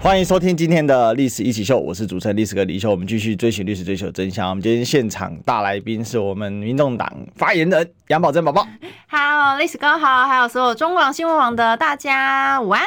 欢迎收听今天的历史一起秀，我是主持人历史哥李秀。我们继续追寻历史，追求真相。我们今天现场大来宾是我们民众党发言人杨宝珍宝宝。好，历史哥好，还有所有中广新闻网的大家午安，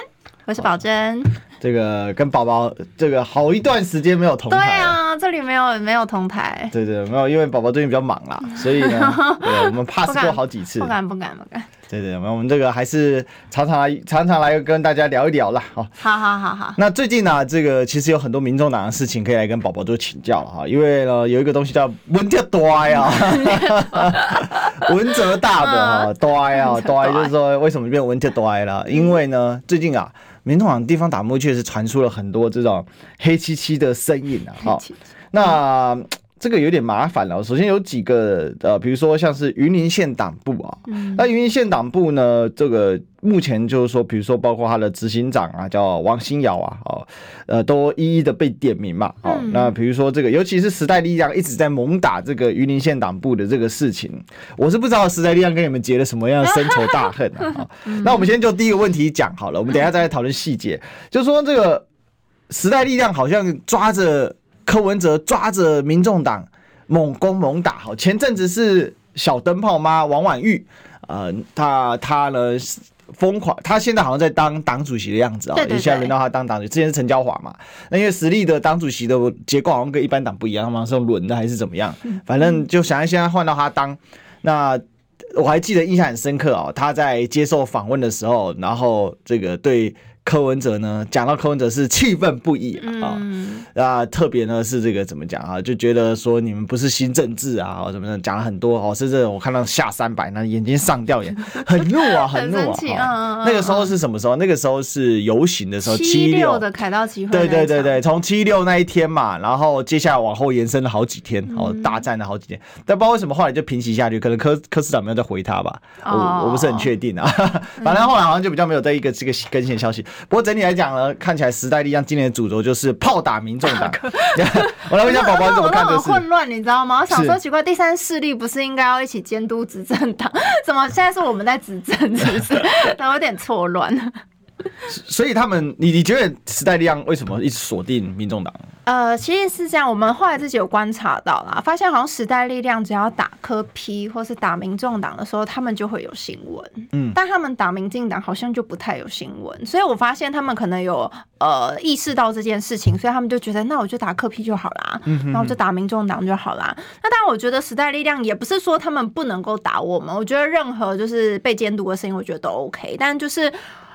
我是宝珍。这个跟宝宝这个好一段时间没有同台。对啊，这里没有没有同台。对对，没有，因为宝宝最近比较忙啦，所以呢，对，我们 pass 过好几次。不敢不敢不敢。对对，我们这个还是常常来常常来跟大家聊一聊啦。哦。好好好好。那最近呢、啊，这个其实有很多民众党的事情可以来跟宝宝做请教哈，因为呢有一个东西叫文哲多呀，文哲大的哈，多呀大，就是说为什么变文哲多了？因为呢最近啊。民众党地方党部确实传出了很多这种黑漆漆的声音啊，哈，那这个有点麻烦了。首先有几个呃，比如说像是云林县党部啊，那云林县党部呢，这个。目前就是说，比如说包括他的执行长啊，叫王新尧啊，哦，呃，都一一的被点名嘛，哦，那比如说这个，尤其是时代力量一直在猛打这个云林县党部的这个事情，我是不知道时代力量跟你们结了什么样的深仇大恨啊。那我们先就第一个问题讲好了，我们等一下再来讨论细节。就是说这个时代力量好像抓着柯文哲，抓着民众党猛攻猛打，好，前阵子是小灯泡妈王婉玉，呃，他他呢。疯狂，他现在好像在当党主席的样子啊，现在轮到他当党主席。之前是陈椒华嘛，那因为实力的党主席的结构好像跟一般党不一样，他们是用轮的还是怎么样？反正就想要现在换到他当。那我还记得印象很深刻哦，他在接受访问的时候，然后这个对。柯文哲呢，讲到柯文哲是气愤不已啊，嗯、啊，特别呢是这个怎么讲啊，就觉得说你们不是新政治啊，什么的，讲了很多哦，甚至我看到下三百，那眼睛上吊眼，很怒啊，很怒啊。哦、那个时候是什么时候？那个时候是游行的时候，七六的凯道集会。对对对对，从七六那一天嘛，然后接下来往后延伸了好几天，哦，大战了好几天，嗯、但不知道为什么后来就平息下去，可能柯柯市长没有再回他吧，哦、我我不是很确定啊，反正后来好像就比较没有在一个这个更新消息。不过整体来讲呢，看起来时代力量今年的主轴就是炮打民众党。我来问一下宝宝，你怎么看这事？混乱，你知道吗？我想说奇怪，第三势力不是应该要一起监督执政党？怎么现在是我们在执政？是不是？有点错乱。所以他们，你你觉得时代力量为什么一直锁定民众党？呃，其实是这样，我们后来自己有观察到啦，发现好像时代力量只要打柯 P 或是打民众党的时候，他们就会有新闻。嗯，但他们打民进党好像就不太有新闻，所以我发现他们可能有呃意识到这件事情，所以他们就觉得那我就打柯 P 就好啦，嗯哼，然后就打民众党就好啦。那当然，我觉得时代力量也不是说他们不能够打我们，我觉得任何就是被监督的声音，我觉得都 OK，但就是。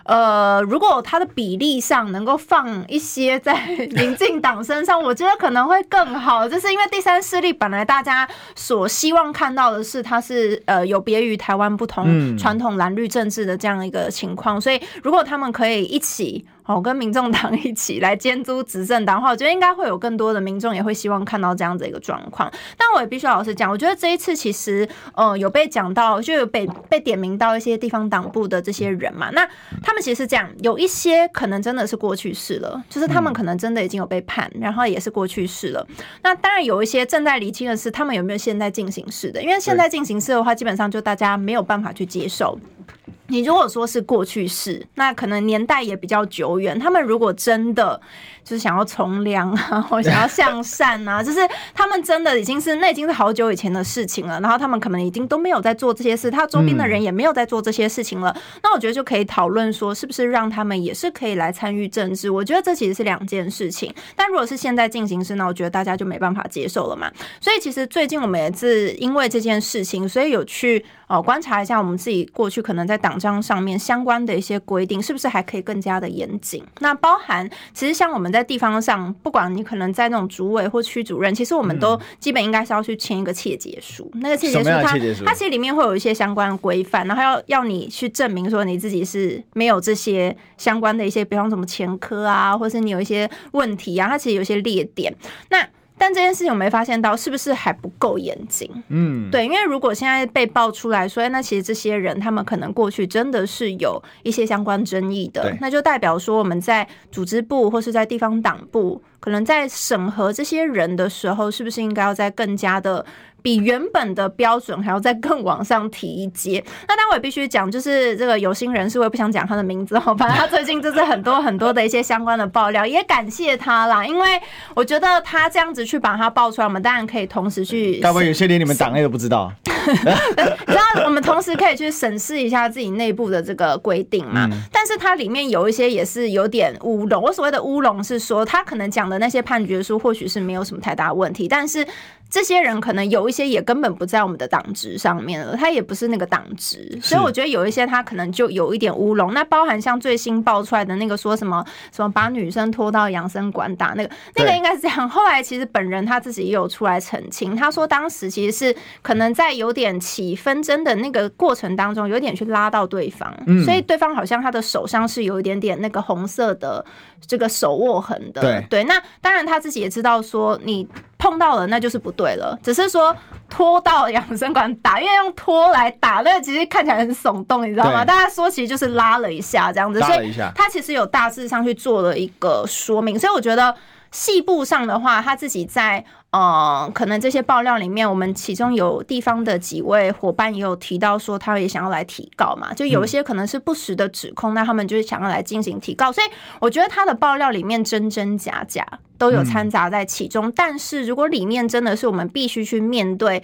呃，如果它的比例上能够放一些在 民进党身上，我觉得可能会更好。就是因为第三势力本来大家所希望看到的是，它是呃有别于台湾不同传统蓝绿政治的这样一个情况，所以如果他们可以一起。哦，跟民众党 一起来监督执政党的话，我觉得应该会有更多的民众也会希望看到这样子一个状况。但我也必须老实讲，我觉得这一次其实，呃，有被讲到，就有被被点名到一些地方党部的这些人嘛。那他们其实是这样，有一些可能真的是过去式了，就是他们可能真的已经有被判，然后也是过去式了。那当然有一些正在厘清的是，他们有没有现在进行式的？因为现在进行式的话，基本上就大家没有办法去接受。你如果说是过去式，那可能年代也比较久远。他们如果真的就是想要从良啊，或想要向善啊，就是他们真的已经是那已经是好久以前的事情了。然后他们可能已经都没有在做这些事，他周边的人也没有在做这些事情了。嗯、那我觉得就可以讨论说，是不是让他们也是可以来参与政治？我觉得这其实是两件事情。但如果是现在进行式，那我觉得大家就没办法接受了嘛。所以其实最近我们也是因为这件事情，所以有去哦观察一下我们自己过去可能在党。章上面相关的一些规定，是不是还可以更加的严谨？那包含其实像我们在地方上，不管你可能在那种主委或区主任，其实我们都基本应该是要去签一个切结书。嗯、那个切结书它，它它其实里面会有一些相关的规范，然后要要你去证明说你自己是没有这些相关的一些，比方什么前科啊，或是你有一些问题啊，它其实有一些列点。那但这件事情我没发现到，是不是还不够严谨？嗯，对，因为如果现在被爆出来说，那其实这些人他们可能过去真的是有一些相关争议的，那就代表说我们在组织部或是在地方党部，可能在审核这些人的时候，是不是应该要再更加的。比原本的标准还要再更往上提一阶。那当然我也必须讲，就是这个有心人士，我也不想讲他的名字哦。反正他最近就是很多很多的一些相关的爆料，也感谢他啦。因为我觉得他这样子去把他爆出来，我们当然可以同时去。该不会有些连你们党内都不知道？然后我们同时可以去审视一下自己内部的这个规定嘛。但是它里面有一些也是有点乌龙。我所谓的乌龙是说，他可能讲的那些判决书或许是没有什么太大问题，但是。这些人可能有一些也根本不在我们的党职上面了，他也不是那个党职，所以我觉得有一些他可能就有一点乌龙。那包含像最新爆出来的那个说什么什么把女生拖到养生馆打那个，那个应该是这样。后来其实本人他自己也有出来澄清，他说当时其实是可能在有点起纷争的那个过程当中，有点去拉到对方，所以对方好像他的手上是有一点点那个红色的这个手握痕的。对對，那当然他自己也知道说你。碰到了那就是不对了，只是说拖到养生馆打，因为用拖来打，那其实看起来很耸动，你知道吗？大家说其实就是拉了一下这样子，所以他其实有大致上去做了一个说明，所以我觉得细部上的话，他自己在。呃，可能这些爆料里面，我们其中有地方的几位伙伴也有提到说，他也想要来提告嘛，就有一些可能是不实的指控，那他们就是想要来进行提告。所以我觉得他的爆料里面真真假假都有掺杂在其中。但是如果里面真的是我们必须去面对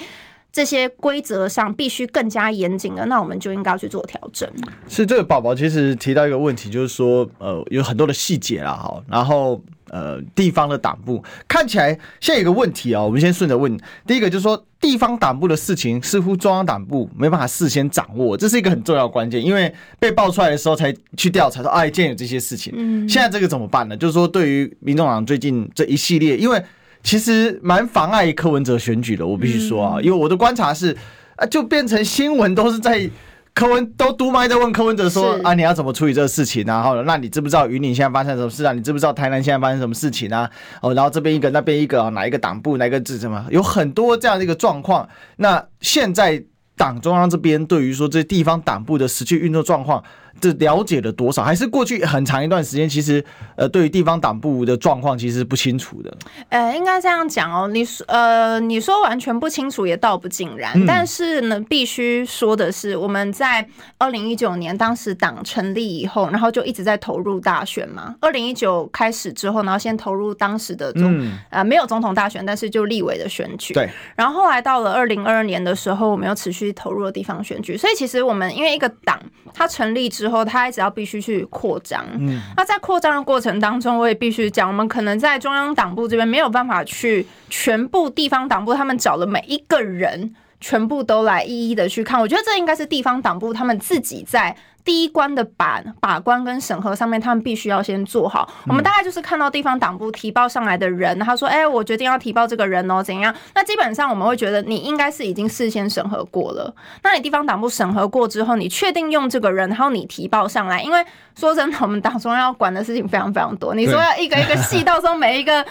这些规则上必须更加严谨的，那我们就应该要去做调整。是这个宝宝其实提到一个问题，就是说呃有很多的细节啦，哈，然后。呃，地方的党部看起来现在有一个问题啊，我们先顺着问。第一个就是说，地方党部的事情似乎中央党部没办法事先掌握，这是一个很重要的关键，因为被爆出来的时候才去调查说，哎，竟然有这些事情。嗯，现在这个怎么办呢？就是说，对于民众党最近这一系列，因为其实蛮妨碍柯文哲选举的，我必须说啊，因为我的观察是，啊，就变成新闻都是在。柯文都督麦在问柯文哲说啊，你要怎么处理这个事情啊？然后，那你知不知道云林现在发生什么事啊？你知不知道台南现在发生什么事情啊？哦，然后这边一个，那边一个，哪一个党部，哪一个字什么？有很多这样的一个状况。那现在党中央这边对于说这地方党部的实际运作状况。这了解了多少？还是过去很长一段时间，其实呃，对于地方党部的状况，其实不清楚的。呃，应该这样讲哦，你说呃，你说完全不清楚也倒不尽然。嗯、但是呢，必须说的是，我们在二零一九年当时党成立以后，然后就一直在投入大选嘛。二零一九开始之后，然后先投入当时的总、嗯、呃没有总统大选，但是就立委的选举。对。然后后来到了二零二二年的时候，我们又持续投入的地方选举。所以其实我们因为一个党它成立之后。后，他还只要必须去扩张。嗯，那在扩张的过程当中，我也必须讲，我们可能在中央党部这边没有办法去全部地方党部他们找了每一个人，全部都来一一的去看。我觉得这应该是地方党部他们自己在。第一关的把把关跟审核上面，他们必须要先做好。我们大概就是看到地方党部提报上来的人，他说：“哎，我决定要提报这个人哦，怎样？”那基本上我们会觉得你应该是已经事先审核过了。那你地方党部审核过之后，你确定用这个人，然后你提报上来，因为说真的，我们党中央要管的事情非常非常多。你说要一个一个细，到时候每一个。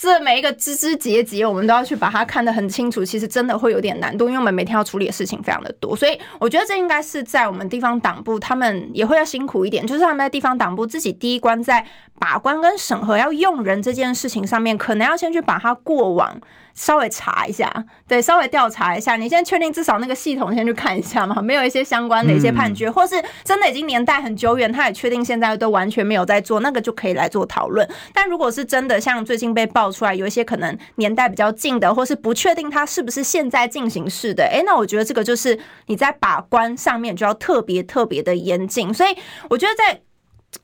这每一个枝枝节节，我们都要去把它看得很清楚。其实真的会有点难度，因为我们每天要处理的事情非常的多。所以我觉得这应该是在我们地方党部，他们也会要辛苦一点，就是他们在地方党部自己第一关在把关跟审核要用人这件事情上面，可能要先去把它过往。稍微查一下，对，稍微调查一下。你先确定至少那个系统先去看一下嘛，没有一些相关的一些判决，或是真的已经年代很久远，他也确定现在都完全没有在做，那个就可以来做讨论。但如果是真的像最近被爆出来，有一些可能年代比较近的，或是不确定它是不是现在进行式的，诶，那我觉得这个就是你在把关上面就要特别特别的严谨。所以我觉得在。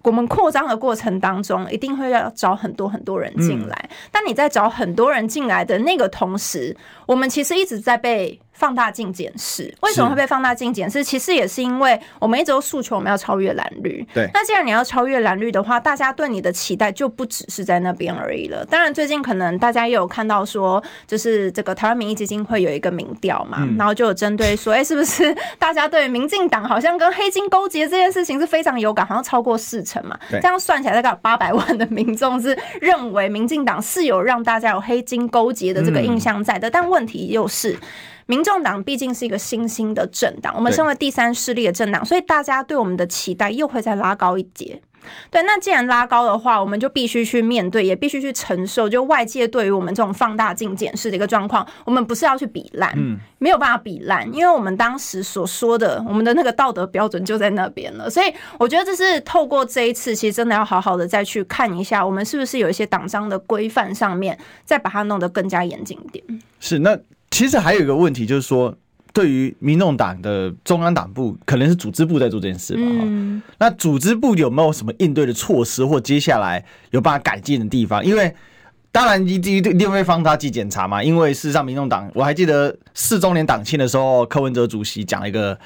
我们扩张的过程当中，一定会要找很多很多人进来。但你在找很多人进来的那个同时，我们其实一直在被放大镜检视，为什么会被放大镜检视？其实也是因为我们一直都诉求我们要超越蓝绿。对，那既然你要超越蓝绿的话，大家对你的期待就不只是在那边而已了。当然，最近可能大家也有看到说，就是这个台湾民意基金会有一个民调嘛，嗯、然后就有针对说，哎、欸，是不是大家对民进党好像跟黑金勾结这件事情是非常有感，好像超过四成嘛？这样算起来大概有八百万的民众是认为民进党是有让大家有黑金勾结的这个印象在的，嗯、但问题又是。民众党毕竟是一个新兴的政党，我们身为第三势力的政党，所以大家对我们的期待又会再拉高一截。对，那既然拉高的话，我们就必须去面对，也必须去承受，就外界对于我们这种放大镜检视的一个状况，我们不是要去比烂，嗯，没有办法比烂，因为我们当时所说的，我们的那个道德标准就在那边了。所以我觉得这是透过这一次，其实真的要好好的再去看一下，我们是不是有一些党章的规范上面，再把它弄得更加严谨一点。是那。其实还有一个问题，就是说，对于民众党的中央党部，可能是组织部在做这件事吧？嗯，那组织部有没有什么应对的措施，或接下来有办法改进的地方？因为当然一定一定会放大去检查嘛。因为事实上，民众党我还记得四周年党庆的时候，柯文哲主席讲了一个。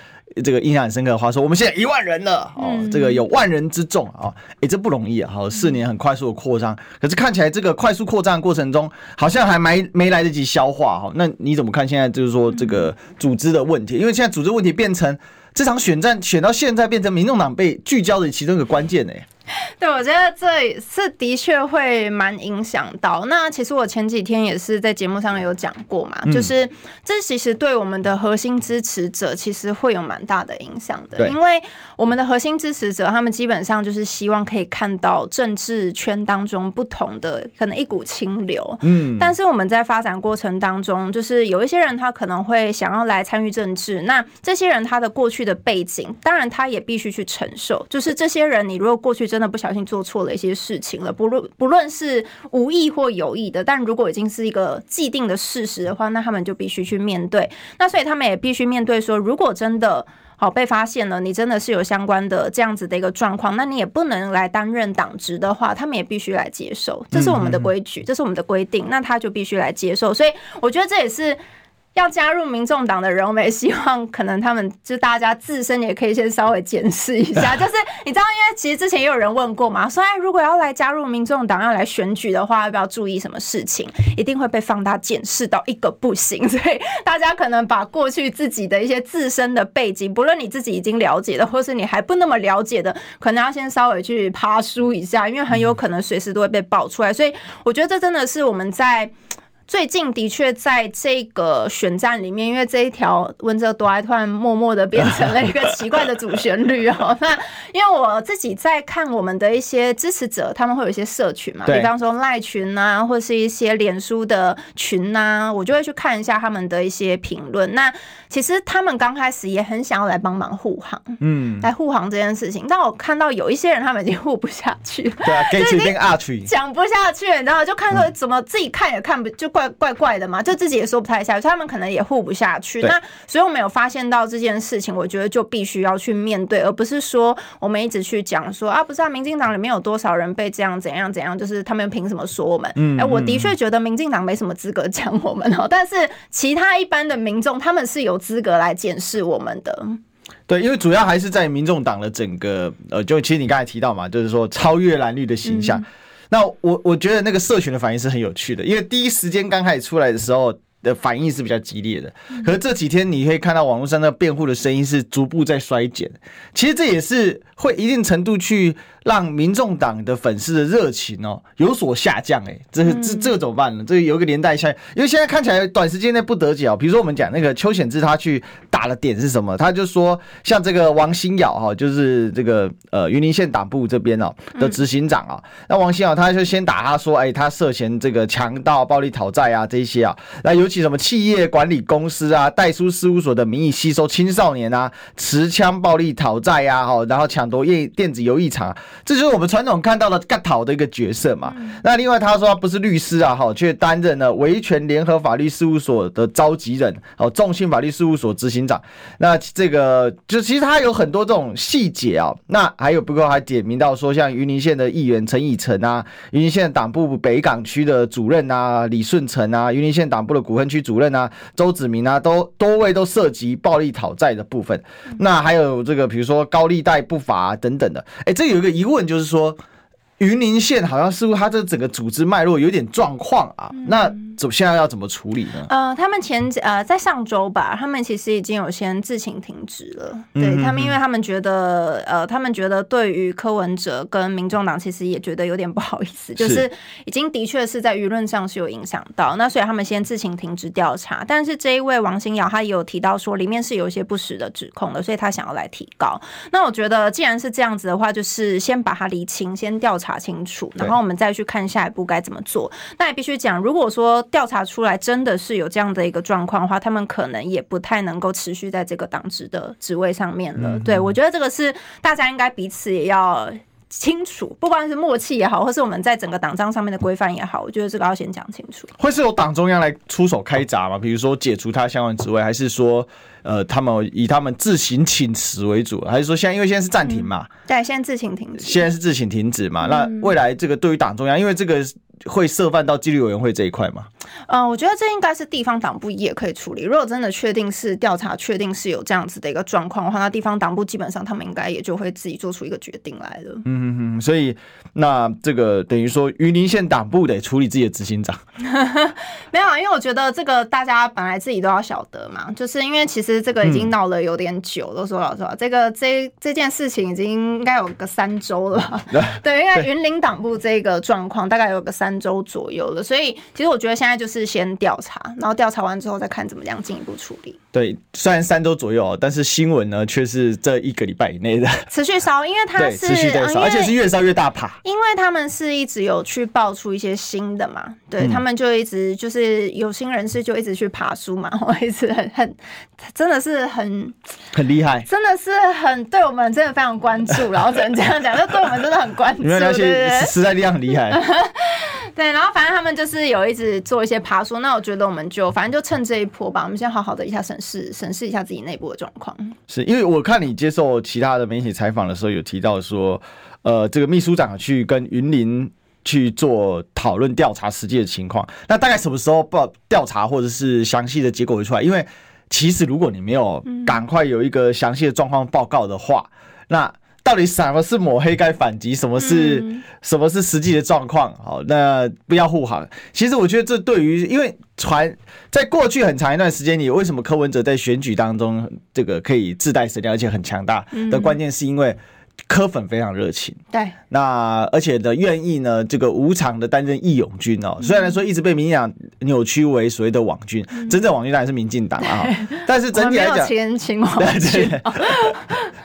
这个印象很深刻的话说，我们现在一万人了哦，这个有万人之众啊，哎，这不容易啊，好，四年很快速的扩张，可是看起来这个快速扩张的过程中，好像还没没来得及消化哈。那你怎么看现在就是说这个组织的问题？因为现在组织问题变成这场选战选到现在变成民众党被聚焦的其中一个关键呢。对，我觉得这是的确会蛮影响到。那其实我前几天也是在节目上有讲过嘛，嗯、就是这其实对我们的核心支持者其实会有蛮大的影响的。对因为我们的核心支持者，他们基本上就是希望可以看到政治圈当中不同的可能一股清流。嗯，但是我们在发展过程当中，就是有一些人他可能会想要来参与政治，那这些人他的过去的背景，当然他也必须去承受。就是这些人，你如果过去真真的不小心做错了一些事情了，不论不论是无意或有意的，但如果已经是一个既定的事实的话，那他们就必须去面对。那所以他们也必须面对说，如果真的好被发现了，你真的是有相关的这样子的一个状况，那你也不能来担任党职的话，他们也必须来接受。这是我们的规矩，这是我们的规定，那他就必须来接受。所以我觉得这也是。要加入民众党的人，我们也希望可能他们就大家自身也可以先稍微检视一下。就是你知道，因为其实之前也有人问过嘛，说哎，如果要来加入民众党，要来选举的话，要不要注意什么事情？一定会被放大检视到一个不行。所以大家可能把过去自己的一些自身的背景，不论你自己已经了解的，或是你还不那么了解的，可能要先稍微去爬梳一下，因为很有可能随时都会被爆出来。所以我觉得这真的是我们在。最近的确在这个选战里面，因为这一条温哲多爱突然默默的变成了一个奇怪的主旋律哦。那因为我自己在看我们的一些支持者，他们会有一些社群嘛，比方说赖群啊，或是一些脸书的群啊，我就会去看一下他们的一些评论。那其实他们刚开始也很想要来帮忙护航，嗯，来护航这件事情。但我看到有一些人他们已经护不下去了，对啊，给决 定阿曲讲不下去，你知道就看说怎么自己看也看不就。怪怪怪的嘛，就自己也说不太下去，他们可能也护不下去。那所以我们有发现到这件事情，我觉得就必须要去面对，而不是说我们一直去讲说啊，不是啊，民进党里面有多少人被这样怎样怎样，就是他们凭什么说我们？嗯，哎，我的确觉得民进党没什么资格讲我们哦，但是其他一般的民众，他们是有资格来检视我们的。对，因为主要还是在民众党的整个呃，就其实你刚才提到嘛，就是说超越蓝绿的形象。嗯那我我觉得那个社群的反应是很有趣的，因为第一时间刚开始出来的时候的反应是比较激烈的，可是这几天你可以看到网络上的辩护的声音是逐步在衰减，其实这也是会一定程度去。让民众党的粉丝的热情哦有所下降，哎，这个这这怎么办呢？这有一个连带效应，因为现在看起来短时间内不得了。比如说我们讲那个邱显志，他去打的点是什么？他就说像这个王新尧哈，就是这个呃云林县党部这边哦的执行长啊，那王新尧他就先打他说，哎，他涉嫌这个强盗、暴力讨债啊这些啊，那尤其什么企业管理公司啊、代书事务所的名义吸收青少年啊、持枪暴力讨债啊，哈，然后抢夺电电子游艺场。这就是我们传统看到的“干讨”的一个角色嘛。那另外他说他不是律师啊，哈，却担任了维权联合法律事务所的召集人，哦，众信法律事务所执行长。那这个就其实他有很多这种细节啊。那还有不过还点名到说，像云林县的议员陈以诚啊，云林县党部北港区的主任啊李顺成啊，云林县党部的骨分区主任啊，周子明啊，都多位都涉及暴力讨债的部分。那还有这个，比如说高利贷不法等等的。哎，这有一个疑问，就是说。云林县好像似乎它这整个组织脉络有点状况啊，那怎现在要怎么处理呢？呃，他们前呃在上周吧，他们其实已经有先自行停职了。对他们，因为他们觉得呃，他们觉得对于柯文哲跟民众党其实也觉得有点不好意思，就是已经的确是在舆论上是有影响到，那所以他们先自行停职调查。但是这一位王新瑶他也有提到说里面是有一些不实的指控的，所以他想要来提高。那我觉得既然是这样子的话，就是先把它厘清，先调查。查清楚，然后我们再去看下一步该怎么做。那也必须讲，如果说调查出来真的是有这样的一个状况的话，他们可能也不太能够持续在这个党职的职位上面了。对，我觉得这个是大家应该彼此也要清楚，不管是默契也好，或是我们在整个党章上面的规范也好，我觉得这个要先讲清楚。会是由党中央来出手开闸吗？比如说解除他相关职位，还是说？呃，他们以他们自行请辞为主，还是说现在因为现在是暂停嘛？嗯、对，现在自行停止。现在是自行停止嘛？那未来这个对于党中央，因为这个。会涉犯到纪律委员会这一块嘛？嗯，我觉得这应该是地方党部也可以处理。如果真的确定是调查，确定是有这样子的一个状况的话，那地方党部基本上他们应该也就会自己做出一个决定来了。嗯嗯嗯，所以那这个等于说云林县党部得处理自己的执行长。没有，因为我觉得这个大家本来自己都要晓得嘛，就是因为其实这个已经闹了有点久了。说老实话，这个这这件事情已经应该有个三周了。对，因为云林党部这个状况大概有个三。三周左右了，所以其实我觉得现在就是先调查，然后调查完之后再看怎么样进一步处理。对，虽然三周左右，但是新闻呢却是这一个礼拜以内的持续烧，因为 它是持续在烧，而且是越烧越大爬。因为他们是一直有去爆出一些新的嘛，对、嗯、他们就一直就是有心人士就一直去爬书嘛，我一直很很真的是很很厉害，真的是很对我们真的非常关注，然后只能这样讲，就对我们真的很关注，因为那些时代力量很厉害。对，然后反正他们就是有一直做一些爬梳，那我觉得我们就反正就趁这一波吧，我们先好好的一下审视审视一下自己内部的状况。是因为我看你接受其他的媒体采访的时候，有提到说，呃，这个秘书长去跟云林去做讨论调查实际的情况，那大概什么时候报调查或者是详细的结果会出来？因为其实如果你没有赶快有一个详细的状况报告的话，嗯、那。到底什么是抹黑该反击？什么是什么是实际的状况？好，那不要护航。其实我觉得这对于，因为传在过去很长一段时间里，为什么柯文哲在选举当中这个可以自带声量，而且很强大的关键，是因为。柯粉非常热情，对，那而且呢，愿意呢，这个无偿的担任义勇军哦。虽然说一直被民进党扭曲为所谓的网军，真正网军当然是民进党啊。但是整体来讲，前请网军，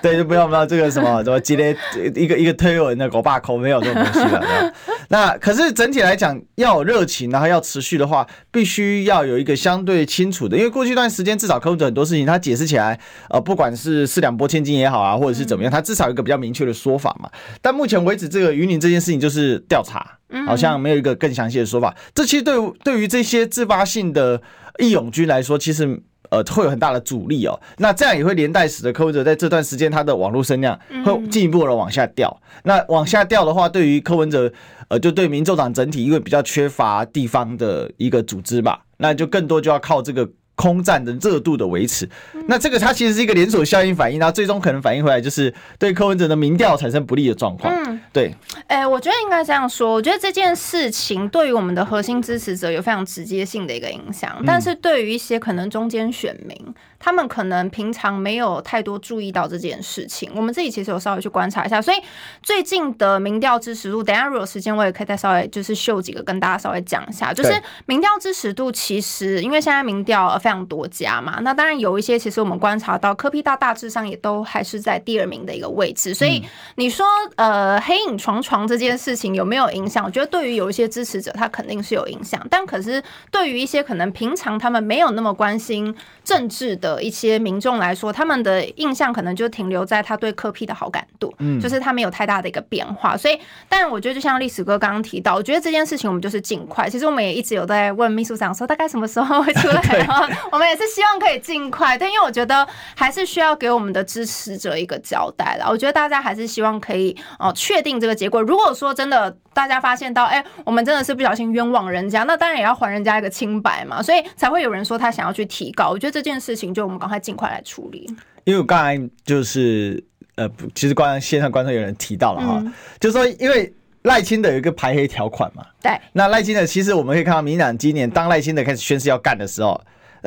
对，就不要不要这个什么什么激烈一个一个推文的狗爸口没有这种东西了。那可是整体来讲，要有热情，然后要持续的话，必须要有一个相对清楚的，因为过去一段时间至少柯粉很多事情他解释起来，呃，不管是四两拨千斤也好啊，或者是怎么样，他至少有一个比较明确的说法嘛。但目前为止，这个云林这件事情就是调查，好像没有一个更详细的说法。这其实对对于这些自发性的义勇军来说，其实。呃，会有很大的阻力哦。那这样也会连带使得柯文哲在这段时间他的网络声量会进一步的往下掉。那往下掉的话，对于柯文哲，呃，就对民众党整体，因为比较缺乏地方的一个组织吧，那就更多就要靠这个。空战的热度的维持，那这个它其实是一个连锁效应反应，然后最终可能反映回来就是对柯文哲的民调产生不利的状况。嗯，对。哎、欸，我觉得应该这样说，我觉得这件事情对于我们的核心支持者有非常直接性的一个影响，但是对于一些可能中间选民。他们可能平常没有太多注意到这件事情，我们自己其实有稍微去观察一下。所以最近的民调支持度，等下如果有时间我也可以再稍微就是秀几个跟大家稍微讲一下。就是民调支持度，其实因为现在民调非常多家嘛，那当然有一些其实我们观察到柯 P 大大致上也都还是在第二名的一个位置。所以你说呃黑影床床这件事情有没有影响？我觉得对于有一些支持者他肯定是有影响，但可是对于一些可能平常他们没有那么关心政治的。一些民众来说，他们的印象可能就停留在他对科 P 的好感度，嗯，就是他没有太大的一个变化。所以，但我觉得就像历史哥刚刚提到，我觉得这件事情我们就是尽快。其实我们也一直有在问秘书长说，大概什么时候会出来？然后 我们也是希望可以尽快。但因为我觉得还是需要给我们的支持者一个交代了。我觉得大家还是希望可以哦确定这个结果。如果说真的大家发现到，哎，我们真的是不小心冤枉人家，那当然也要还人家一个清白嘛。所以才会有人说他想要去提告。我觉得这件事情就我们赶快尽快来处理。因为我刚才就是呃，其实刚刚线上观众有人提到了哈，嗯、就是说因为赖清德有一个排黑条款嘛，对，那赖清德其实我们可以看到，民进党今年当赖清德开始宣誓要干的时候。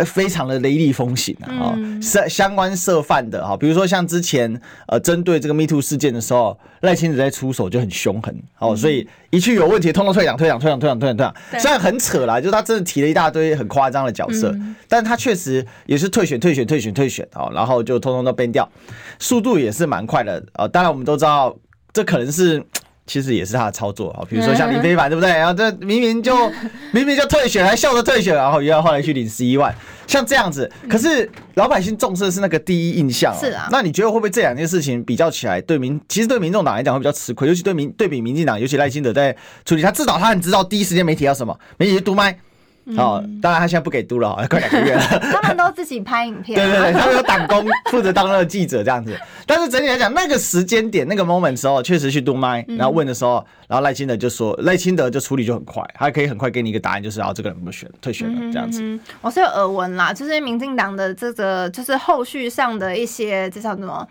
非常的雷厉风行啊！涉、嗯、相关涉犯的哈，比如说像之前呃，针对这个 Me Too 事件的时候，赖清德在出手就很凶狠哦，所以一去有问题，通通退党、退党、退党、退党、退党、退党。虽然很扯啦，就是他真的提了一大堆很夸张的角色，嗯、但他确实也是退选、退选、退选、退选哦，然后就通通都变掉，速度也是蛮快的啊。当然我们都知道，这可能是。其实也是他的操作啊，比如说像林非凡，对不对？然后这明明就 明明就退选，还笑着退选，然后又要后来去领十一万，像这样子。可是老百姓重视的是那个第一印象。是啊。那你觉得会不会这两件事情比较起来，对民其实对民众党来讲会比较吃亏，尤其对民对比民进党，尤其赖清德在处理，他至少他很知道第一时间媒体要什么，媒体读麦。哦，当然他现在不给督了，快两个月了。他们都自己拍影片。对对对，他们有党工负责当那个记者这样子。但是整体来讲，那个时间点、那个 moment 时候，确实去督麦，然后问的时候，然后赖清德就说，赖清德就处理就很快，他可以很快给你一个答案，就是啊，这个人不选，退选了这样子。我是有耳闻啦，就是民进党的这个，就是后续上的一些，这叫什么？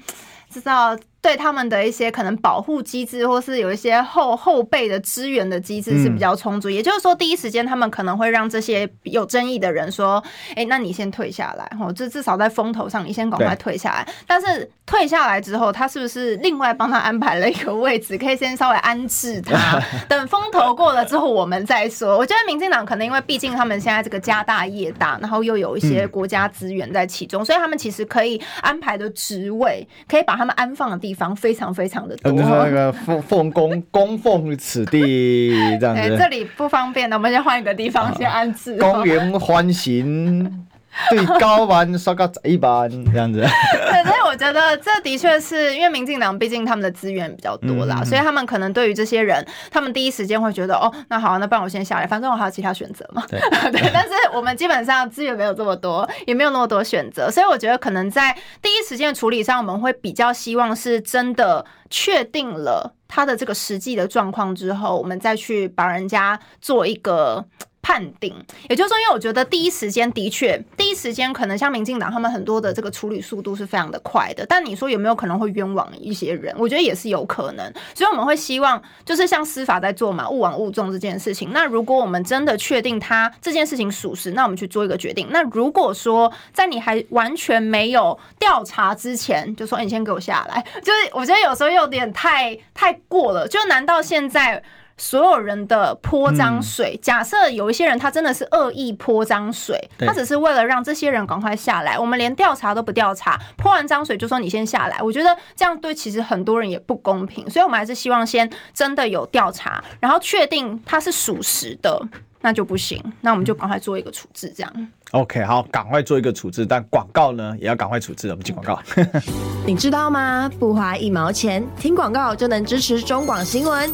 知道。对他们的一些可能保护机制，或是有一些后后备的支援的机制是比较充足。嗯、也就是说，第一时间他们可能会让这些有争议的人说：“哎，那你先退下来，哦，这至少在风头上，你先赶快退下来。”但是退下来之后，他是不是另外帮他安排了一个位置，可以先稍微安置他，等风头过了之后我们再说？我觉得民进党可能因为毕竟他们现在这个家大业大，然后又有一些国家资源在其中，嗯、所以他们其实可以安排的职位，可以把他们安放的地方。方非常非常的多，就是那个奉奉公 供奉此地这样子。欸、这里不方便的，我们先换一个地方先安置。公园欢行。对高班刷个一班这样子，对，所以我觉得这的确是因为民进党毕竟他们的资源比较多啦，嗯、所以他们可能对于这些人，他们第一时间会觉得哦，那好，那不然我先下来，反正我还有其他选择嘛。对，对，但是我们基本上资源没有这么多，也没有那么多选择，所以我觉得可能在第一时间的处理上，我们会比较希望是真的确定了他的这个实际的状况之后，我们再去把人家做一个。判定，也就是说，因为我觉得第一时间的确，第一时间可能像民进党他们很多的这个处理速度是非常的快的，但你说有没有可能会冤枉一些人？我觉得也是有可能，所以我们会希望就是像司法在做嘛，勿枉勿纵这件事情。那如果我们真的确定他这件事情属实，那我们去做一个决定。那如果说在你还完全没有调查之前，就说你先给我下来，就是我觉得有时候有点太太过了。就难道现在？所有人的泼脏水，假设有一些人他真的是恶意泼脏水，他只是为了让这些人赶快下来，我们连调查都不调查，泼完脏水就说你先下来，我觉得这样对其实很多人也不公平，所以我们还是希望先真的有调查，然后确定他是属实的，那就不行，那我们就赶快做一个处置，这样。OK，好，赶快做一个处置，但广告呢也要赶快处置，我们进广告。你知道吗？不花一毛钱，听广告就能支持中广新闻。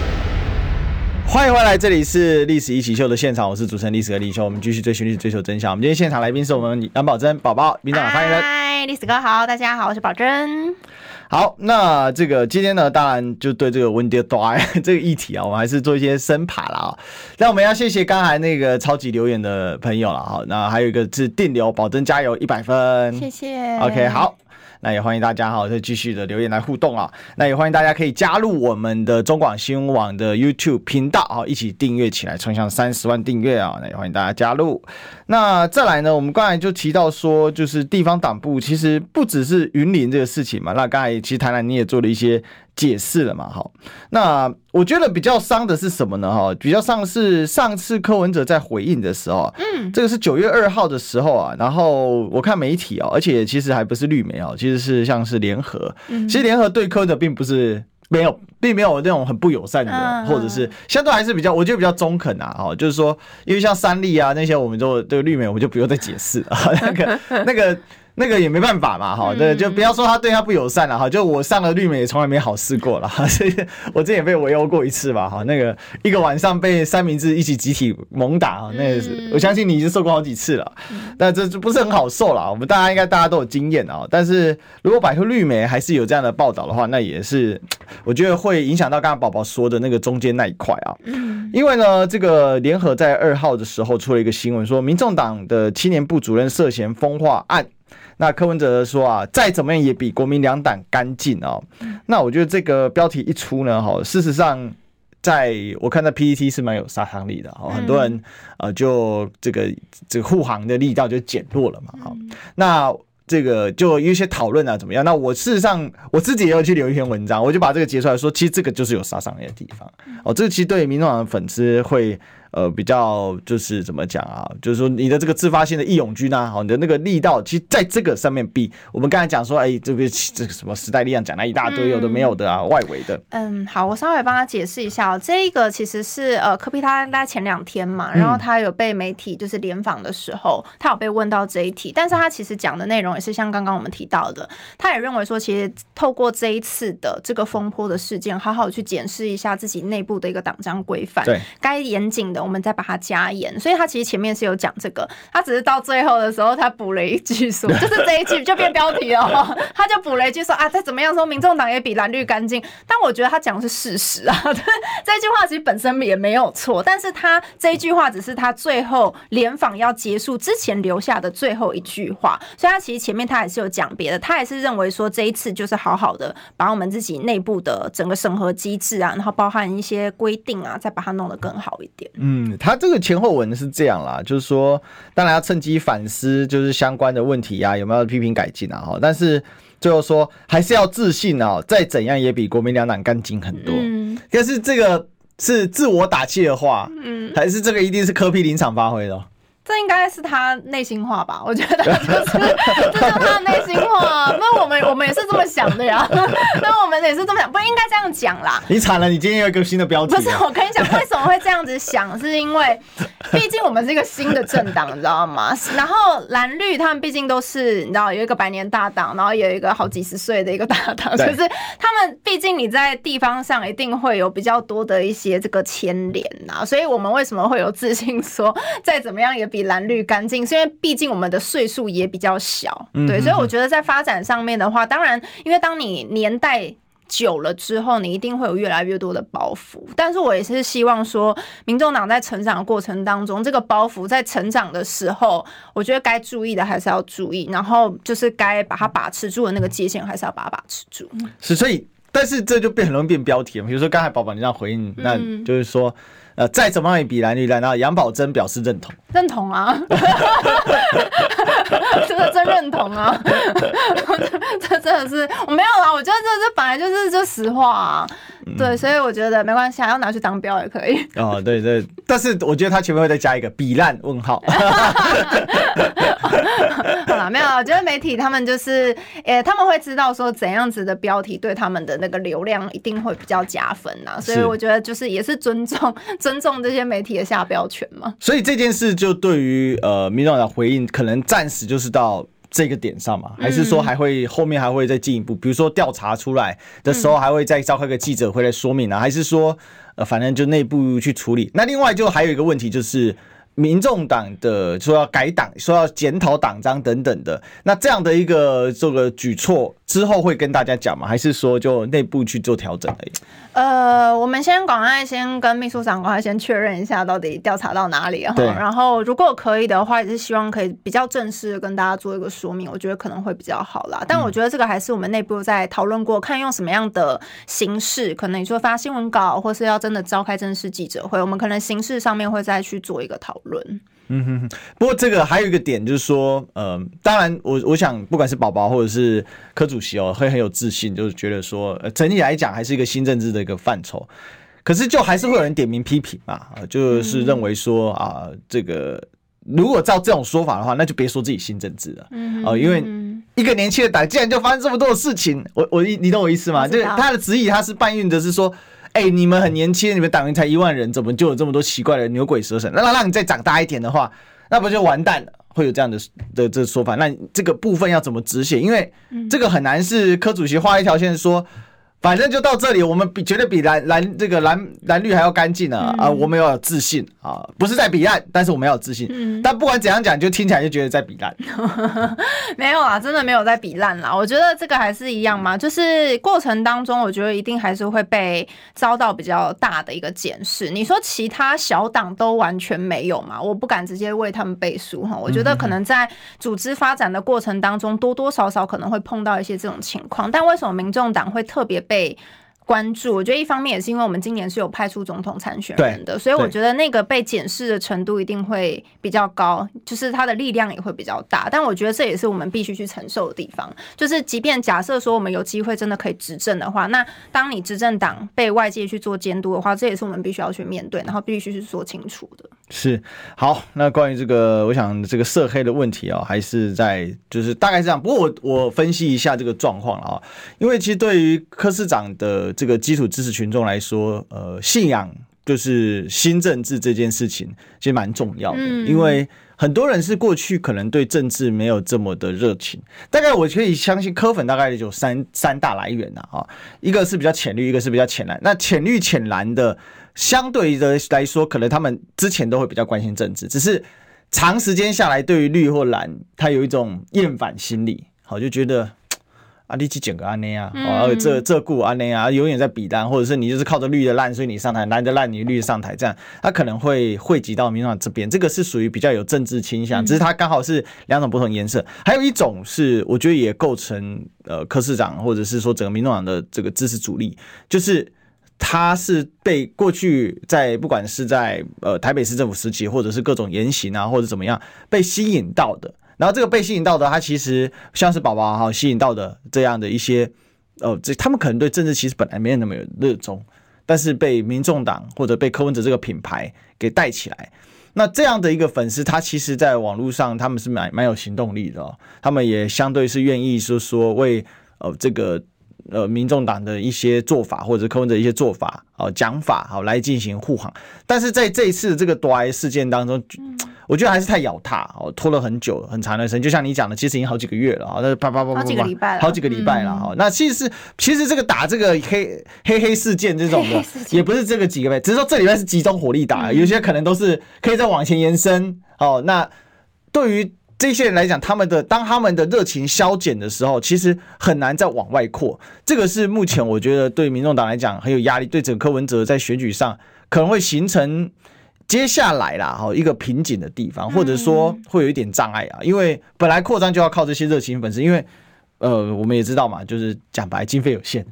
欢迎回来，这里是历史一起秀的现场，我是主持人历史哥李修，我们继续追寻历史，追求真相。我们今天现场来宾是我们杨宝珍宝宝，民进党发言人。嗨，历史哥好，大家好，我是宝珍。好，那这个今天呢，当然就对这个温迪多这个议题啊，我们还是做一些深爬了啊。那我们要谢谢刚才那个超级留言的朋友了哈。那还有一个是电流，宝珍加油一百分，谢谢。OK，好。那也欢迎大家哈，再继续的留言来互动啊。那也欢迎大家可以加入我们的中广新闻网的 YouTube 频道啊，一起订阅起来，冲向三十万订阅啊。那也欢迎大家加入。那再来呢，我们刚才就提到说，就是地方党部其实不只是云林这个事情嘛。那刚才其实台南你也做了一些解释了嘛，哈。那我觉得比较伤的是什么呢？哈，比较伤的是上次柯文哲在回应的时候，嗯，这个是九月二号的时候啊。然后我看媒体哦，而且其实还不是绿媒哦，其实是像是联合。其实联合对柯的并不是没有，并没有那种很不友善的，或者是相对还是比较，我觉得比较中肯啊。哈，就是说，因为像三立啊那些，我们都这个绿媒，我们就不用再解释了。那 个那个。那个也没办法嘛，哈，对，就不要说他对他不友善了，哈，就我上了绿媒也从来没好事过了，哈，所以我之前也被围殴过一次吧，哈，那个一个晚上被三明治一起集体猛打，哈，那也是我相信你已经受过好几次了，但这就不是很好受了，我们大家应该大家都有经验啊，但是如果摆脱绿媒还是有这样的报道的话，那也是我觉得会影响到刚刚宝宝说的那个中间那一块啊，因为呢，这个联合在二号的时候出了一个新闻，说民众党的青年部主任涉嫌风化案。那柯文哲说啊，再怎么样也比国民两党干净哦。那我觉得这个标题一出呢，哈，事实上，在我看到 PPT 是蛮有杀伤力的哦，很多人呃就这个这个护航的力道就减弱了嘛，好。那这个就有一些讨论啊，怎么样？那我事实上我自己也有去留一篇文章，我就把这个截出来说，其实这个就是有杀伤力的地方哦。这个其实对民众党的粉丝会。呃，比较就是怎么讲啊？就是说你的这个自发性的义勇军啊，好，你的那个力道，其实在这个上面比我们刚才讲说，哎，这个这个什么时代力量讲了一大堆有的没有的啊，外围的。嗯，好，我稍微帮他解释一下哦。这一个其实是呃，科比他大概前两天嘛，然后他有被媒体就是联访的时候，他有被问到这一题，但是他其实讲的内容也是像刚刚我们提到的，他也认为说，其实透过这一次的这个风波的事件，好好去检视一下自己内部的一个党章规范，对，该严谨的。我们再把它加严，所以他其实前面是有讲这个，他只是到最后的时候，他补了一句说，就是这一句就变标题了，他就补了一句说啊，再怎么样说，民众党也比蓝绿干净。但我觉得他讲的是事实啊，这句话其实本身也没有错，但是他这一句话只是他最后联访要结束之前留下的最后一句话，所以他其实前面他还是有讲别的，他也是认为说这一次就是好好的把我们自己内部的整个审核机制啊，然后包含一些规定啊，再把它弄得更好一点。嗯，他这个前后文是这样啦，就是说，当然要趁机反思，就是相关的问题啊，有没有批评改进啊？哈，但是最后说还是要自信啊，再怎样也比国民两党干净很多。嗯，但是这个是自我打气的话，嗯，还是这个一定是科批临场发挥的？这应该是他内心话吧？我觉得就是这是他的内心话。那我们我们也是这么想的呀。那我们也是这么想，不应该这样讲啦。你惨了，你今天有一个新的标题。不是，我跟你讲，为什么会这样子想？是因为毕竟我们是一个新的政党，你知道吗？然后蓝绿他们毕竟都是你知道有一个百年大党，然后有一个好几十岁的一个大党，就是他们毕竟你在地方上一定会有比较多的一些这个牵连呐。所以我们为什么会有自信说再怎么样也比蓝绿干净，是因为毕竟我们的岁数也比较小，对，所以我觉得在发展上面的话，当然，因为当你年代久了之后，你一定会有越来越多的包袱。但是我也是希望说，民众党在成长的过程当中，这个包袱在成长的时候，我觉得该注意的还是要注意，然后就是该把它把持住的那个界限，还是要把它把持住。是，所以，但是这就变很容易变标题了。比如说刚才宝宝你这样回应，那就是说。呃，再怎么样也比蓝绿蓝，啊杨宝珍表示认同，认同啊，这个真认同啊，这真的是我没有啦，我觉得这这本来就是这实话啊，嗯、对，所以我觉得没关系，要拿去当标也可以。哦，对对，但是我觉得他前面会再加一个比烂问号。好了，没有，我觉得媒体他们就是，呃、欸，他们会知道说怎样子的标题对他们的那个流量一定会比较加分呐，所以我觉得就是也是尊重 尊重这些媒体的下标权嘛。所以这件事就对于呃民众党的回应，可能暂时就是到这个点上嘛，还是说还会后面还会再进一步，比如说调查出来的时候还会再召开个记者会来说明呢、啊，还是说呃反正就内部去处理？那另外就还有一个问题就是。民众党的说要改党，说要检讨党章等等的，那这样的一个这个举措之后会跟大家讲吗？还是说就内部去做调整而已？呃，我们先赶快先跟秘书长赶快先确认一下，到底调查到哪里哈。然后如果可以的话，也是希望可以比较正式的跟大家做一个说明，我觉得可能会比较好啦。但我觉得这个还是我们内部在讨论过，看用什么样的形式，可能你说发新闻稿，或是要真的召开正式记者会，我们可能形式上面会再去做一个讨论。嗯哼哼。不过这个还有一个点就是说，呃，当然我我想不管是宝宝或者是柯主席哦，会很有自信，就是觉得说，呃，整体来讲还是一个新政治的一个范畴。可是就还是会有人点名批评嘛，啊，就是认为说啊，这个如果照这种说法的话，那就别说自己新政治了，嗯，哦，因为一个年轻的党竟然就发生这么多的事情，我我你懂我意思吗？就是他的质疑，他是搬运的是说，哎，你们很年轻，你们党员才一万人，怎么就有这么多奇怪的牛鬼蛇神？那让让你再长大一点的话，那不就完蛋了？会有这样的的这说法，那这个部分要怎么止血？因为这个很难是柯主席画一条线说。反正就到这里，我们比绝对比蓝蓝这个蓝蓝绿还要干净呢！啊，我们要有自信啊，不是在比烂，但是我们要有自信。嗯、但不管怎样讲，就听起来就觉得在比烂。没有啊，真的没有在比烂啦。我觉得这个还是一样嘛，就是过程当中，我觉得一定还是会被遭到比较大的一个检视。你说其他小党都完全没有嘛？我不敢直接为他们背书哈。我觉得可能在组织发展的过程当中，多多少少可能会碰到一些这种情况。但为什么民众党会特别？被关注，我觉得一方面也是因为我们今年是有派出总统参选人的，所以我觉得那个被检视的程度一定会比较高，就是他的力量也会比较大。但我觉得这也是我们必须去承受的地方，就是即便假设说我们有机会真的可以执政的话，那当你执政党被外界去做监督的话，这也是我们必须要去面对，然后必须去说清楚的。是好，那关于这个，我想这个涉黑的问题啊，还是在就是大概是这样。不过我我分析一下这个状况了啊，因为其实对于柯市长的这个基础知识群众来说，呃，信仰就是新政治这件事情其实蛮重要的，因为很多人是过去可能对政治没有这么的热情。大概我可以相信科粉大概有三三大来源呐啊，一个是比较浅绿，一个是比较浅蓝。那浅绿浅蓝的。相对的来说，可能他们之前都会比较关心政治，只是长时间下来，对于绿或蓝，他有一种厌烦心理，好就觉得啊，你去捡个安内啊，哦，这这顾安内啊，永远在比单，或者是你就是靠着绿的烂，所以你上台，蓝的烂，你绿的上台，这样他可能会汇集到民众党这边，这个是属于比较有政治倾向，只是他刚好是两种不同颜色。还有一种是，我觉得也构成呃柯市长或者是说整个民众党的这个支持主力，就是。他是被过去在不管是在呃台北市政府时期，或者是各种言行啊，或者怎么样被吸引到的。然后这个被吸引到的，他其实像是宝宝哈吸引到的这样的一些，呃，这他们可能对政治其实本来没有那么有热衷，但是被民众党或者被柯文哲这个品牌给带起来。那这样的一个粉丝，他其实在网络上他们是蛮蛮有行动力的，他们也相对是愿意说说为呃这个。呃，民众党的一些做法，或者柯文哲一些做法，哦，讲法，好来进行护航。但是在这一次这个夺爱事件当中，我觉得还是太咬踏，哦，拖了很久很长的时间。就像你讲的，其实已经好几个月了啊，那是啪啪啪啪，好几个礼拜了，好几个礼拜了哈。那其实是，其实这个打这个黑黑黑事件这种的，也不是这个几个月，只是说这里面是集中火力打，有些可能都是可以再往前延伸。哦，那对于。这些人来讲，他们的当他们的热情消减的时候，其实很难再往外扩。这个是目前我觉得对民众党来讲很有压力，对整个柯文哲在选举上可能会形成接下来啦哈一个瓶颈的地方，或者说会有一点障碍啊。因为本来扩张就要靠这些热情粉丝，因为呃我们也知道嘛，就是讲白经费有限，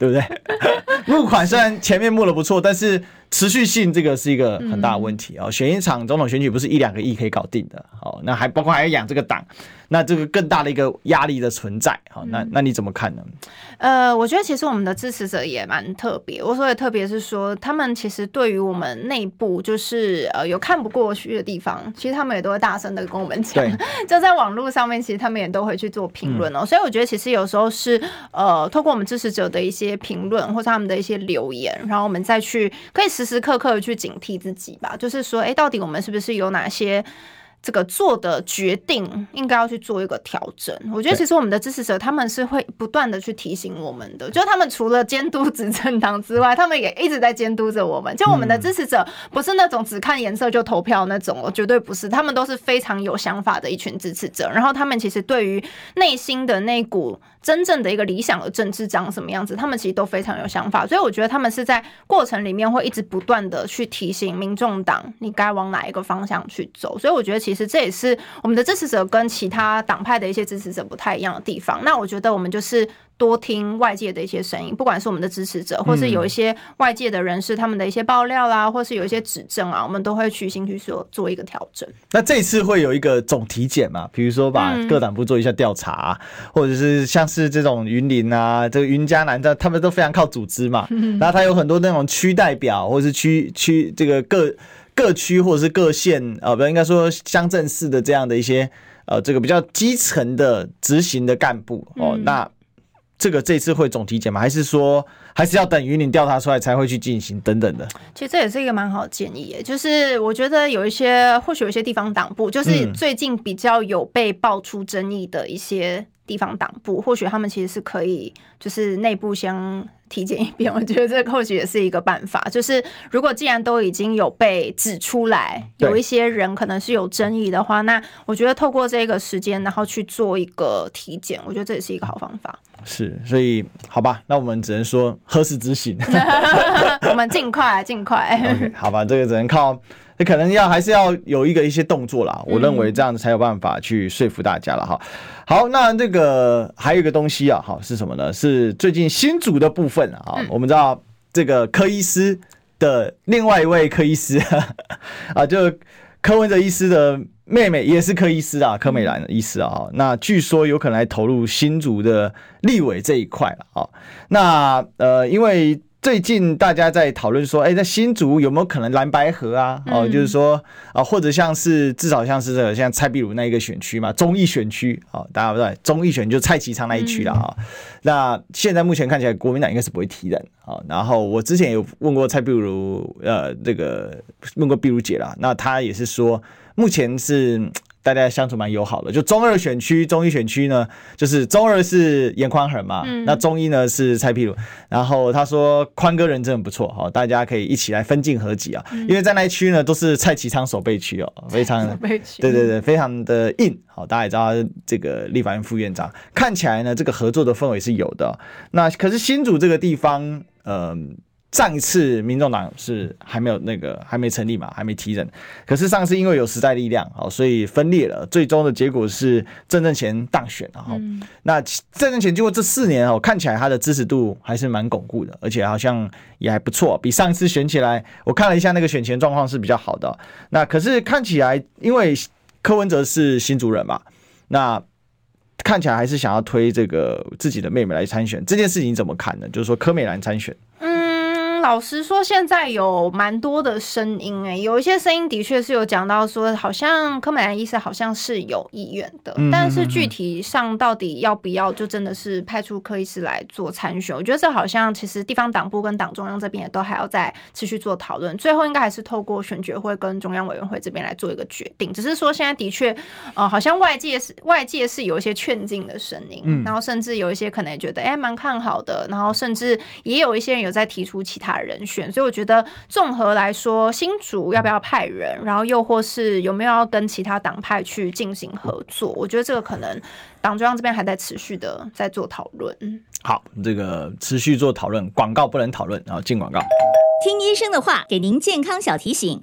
对不对？募款虽然前面募的不错，但是。持续性这个是一个很大的问题啊！选一场总统选举不是一两个亿可以搞定的，好，那还包括还要养这个党，那这个更大的一个压力的存在，好，那那你怎么看呢？呃，我觉得其实我们的支持者也蛮特别，我说的特别是说，他们其实对于我们内部就是呃有看不过去的地方，其实他们也都会大声的跟我们讲，就在网络上面，其实他们也都会去做评论哦。所以我觉得其实有时候是呃，透过我们支持者的一些评论或者他们的一些留言，然后我们再去可以。时时刻刻的去警惕自己吧，就是说，哎，到底我们是不是有哪些这个做的决定应该要去做一个调整？我觉得其实我们的支持者他们是会不断的去提醒我们的，就他们除了监督执政党之外，他们也一直在监督着我们。就我们的支持者不是那种只看颜色就投票那种，绝对不是，他们都是非常有想法的一群支持者。然后他们其实对于内心的那股。真正的一个理想的政治长什么样子，他们其实都非常有想法，所以我觉得他们是在过程里面会一直不断的去提醒民众党你该往哪一个方向去走，所以我觉得其实这也是我们的支持者跟其他党派的一些支持者不太一样的地方。那我觉得我们就是。多听外界的一些声音，不管是我们的支持者，或是有一些外界的人士他们的一些爆料啦，或是有一些指正啊，我们都会虚心去做做一个调整。那这次会有一个总体检嘛？比如说把各党部做一下调查，嗯，或者是像是这种云林啊，这个云嘉南的，他们都非常靠组织嘛。然后他有很多那种区代表，或者是区区这个各各区或者是各县啊，不应该说乡镇市的这样的一些。呃，这个比较基层的执行的干部哦，嗯、那这个这次会总体检吗？还是说还是要等云林调查出来才会去进行等等的？其实这也是一个蛮好的建议，就是我觉得有一些或许有一些地方党部，就是最近比较有被爆出争议的一些地方党部，或许他们其实是可以就是内部先。体检一遍，我觉得这个或许也是一个办法。就是如果既然都已经有被指出来，有一些人可能是有争议的话，那我觉得透过这个时间，然后去做一个体检，我觉得这也是一个好方法。是，所以好吧，那我们只能说何时执行？我们尽快，尽快。OK，好吧，这个只能靠。你可能要还是要有一个一些动作啦，我认为这样子才有办法去说服大家了哈。好，那这个还有一个东西啊，哈，是什么呢？是最近新组的部分啊。我们知道这个柯医师的另外一位柯医师 啊，就柯文哲医师的妹妹也是柯医师啊，柯美兰的医师啊。那据说有可能来投入新竹的立委这一块了啊。那呃，因为。最近大家在讨论说，哎，那新竹有没有可能蓝白合啊？哦，就是说啊，或者像是至少像是这个像蔡壁如那一个选区嘛，中义选区啊，大家不知道，中义选就蔡其昌那一区了啊。那现在目前看起来，国民党应该是不会提人啊。然后我之前有问过蔡壁如，呃，这个问过壁如姐啦，那她也是说，目前是。大家相处蛮友好的，就中二选区、中一选区呢，就是中二是严宽恒嘛，嗯、那中一呢是蔡壁如。然后他说宽哥人真的不错哈，大家可以一起来分进合集啊，嗯、因为在那一区呢都是蔡其昌守备区哦，非常对对对，非常的硬。好，大家也知道这个立法院副院长，看起来呢这个合作的氛围是有的。那可是新竹这个地方，嗯、呃。上一次民众党是还没有那个还没成立嘛，还没提人。可是上次因为有时代力量哦，所以分裂了。最终的结果是郑正前当选，然后那郑正前经过这四年哦，看起来他的支持度还是蛮巩固的，而且好像也还不错，比上一次选起来，我看了一下那个选前状况是比较好的。那可是看起来，因为柯文哲是新主人嘛，那看起来还是想要推这个自己的妹妹来参选。这件事情怎么看呢？就是说柯美兰参选。老实说，现在有蛮多的声音哎，有一些声音的确是有讲到说，好像柯美兰医师好像是有意愿的，但是具体上到底要不要，就真的是派出柯医师来做参选。我觉得这好像其实地方党部跟党中央这边也都还要再持续做讨论，最后应该还是透过选举会跟中央委员会这边来做一个决定。只是说现在的确，呃，好像外界是外界是有一些劝进的声音，然后甚至有一些可能也觉得哎蛮看好的，然后甚至也有一些人有在提出其他。人选，所以我觉得综合来说，新竹要不要派人，然后又或是有没有要跟其他党派去进行合作，我觉得这个可能党中央这边还在持续的在做讨论。好，这个持续做讨论，广告不能讨论，然后进广告。听医生的话，给您健康小提醒。